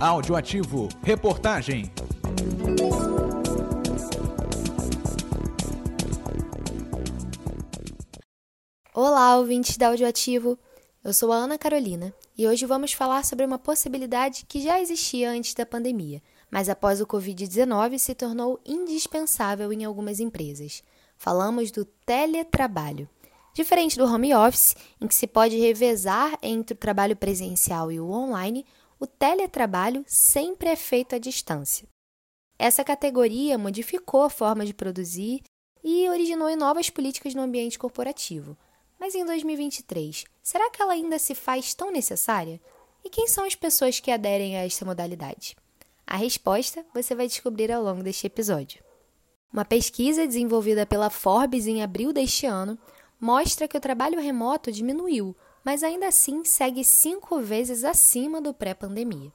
Áudio ativo. Reportagem. Olá, ouvintes da Audioativo. Eu sou a Ana Carolina e hoje vamos falar sobre uma possibilidade que já existia antes da pandemia, mas após o Covid-19 se tornou indispensável em algumas empresas. Falamos do teletrabalho. Diferente do home office, em que se pode revezar entre o trabalho presencial e o online, o teletrabalho sempre é feito à distância. Essa categoria modificou a forma de produzir e originou novas políticas no ambiente corporativo. Mas em 2023, será que ela ainda se faz tão necessária? E quem são as pessoas que aderem a esta modalidade? A resposta você vai descobrir ao longo deste episódio. Uma pesquisa desenvolvida pela Forbes em abril deste ano mostra que o trabalho remoto diminuiu, mas ainda assim segue cinco vezes acima do pré-pandemia.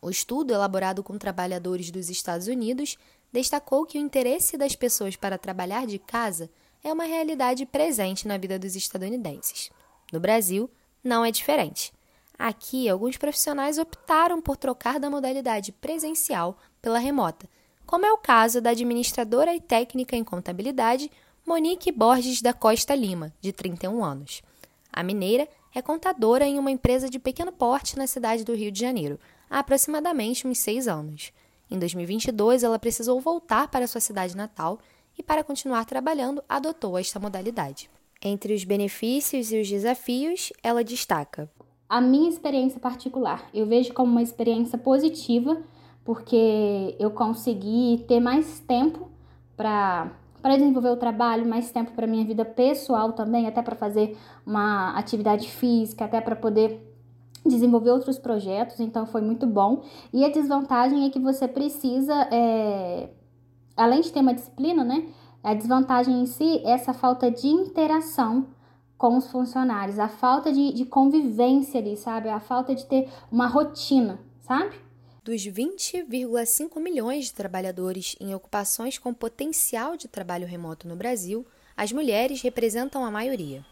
O estudo, elaborado com trabalhadores dos Estados Unidos, destacou que o interesse das pessoas para trabalhar de casa é uma realidade presente na vida dos estadunidenses. No Brasil, não é diferente. Aqui, alguns profissionais optaram por trocar da modalidade presencial pela remota, como é o caso da administradora e técnica em contabilidade Monique Borges da Costa Lima, de 31 anos. A mineira é contadora em uma empresa de pequeno porte na cidade do Rio de Janeiro, há aproximadamente uns seis anos. Em 2022, ela precisou voltar para sua cidade natal e, para continuar trabalhando, adotou esta modalidade. Entre os benefícios e os desafios, ela destaca: A minha experiência particular, eu vejo como uma experiência positiva, porque eu consegui ter mais tempo para para desenvolver o trabalho, mais tempo para minha vida pessoal também, até para fazer uma atividade física, até para poder desenvolver outros projetos, então foi muito bom. E a desvantagem é que você precisa é, além de ter uma disciplina, né? A desvantagem em si é essa falta de interação com os funcionários, a falta de, de convivência ali, sabe? A falta de ter uma rotina, sabe? Dos 20,5 milhões de trabalhadores em ocupações com potencial de trabalho remoto no Brasil, as mulheres representam a maioria.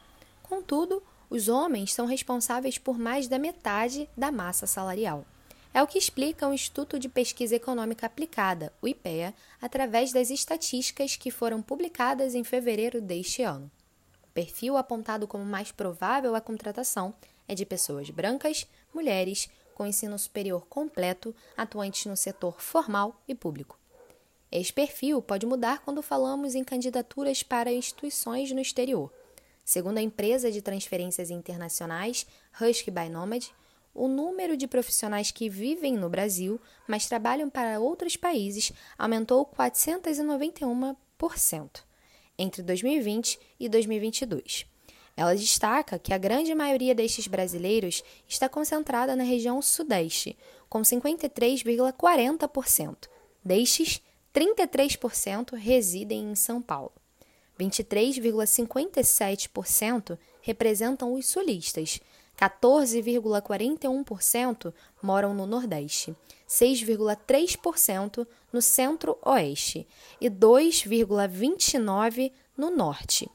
Contudo, os homens são responsáveis por mais da metade da massa salarial. É o que explica o Instituto de Pesquisa Econômica Aplicada, o IPEA, através das estatísticas que foram publicadas em fevereiro deste ano. O perfil apontado como mais provável à contratação é de pessoas brancas, mulheres, com ensino superior completo, atuantes no setor formal e público. Este perfil pode mudar quando falamos em candidaturas para instituições no exterior. Segundo a empresa de transferências internacionais Husky by Nomad, o número de profissionais que vivem no Brasil, mas trabalham para outros países, aumentou 491% entre 2020 e 2022. Ela destaca que a grande maioria destes brasileiros está concentrada na região Sudeste, com 53,40%. Destes, 33% residem em São Paulo. 23,57% representam os sulistas, 14,41% moram no Nordeste, 6,3% no Centro-Oeste e 2,29% no Norte.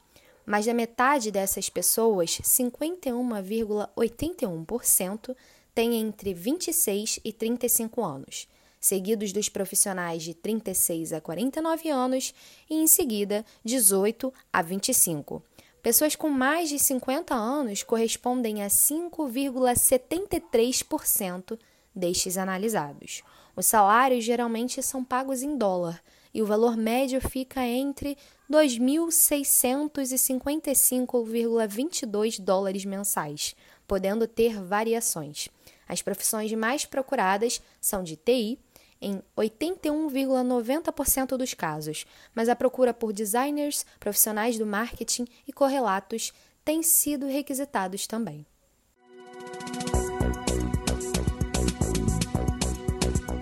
Mais da metade dessas pessoas, 51,81%, tem entre 26 e 35 anos, seguidos dos profissionais de 36 a 49 anos e, em seguida, 18 a 25. Pessoas com mais de 50 anos correspondem a 5,73% destes analisados. Os salários geralmente são pagos em dólar e o valor médio fica entre 2.655,22 dólares mensais, podendo ter variações. As profissões mais procuradas são de TI, em 81,90% dos casos, mas a procura por designers, profissionais do marketing e correlatos tem sido requisitados também.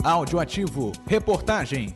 Áudio ativo. Reportagem.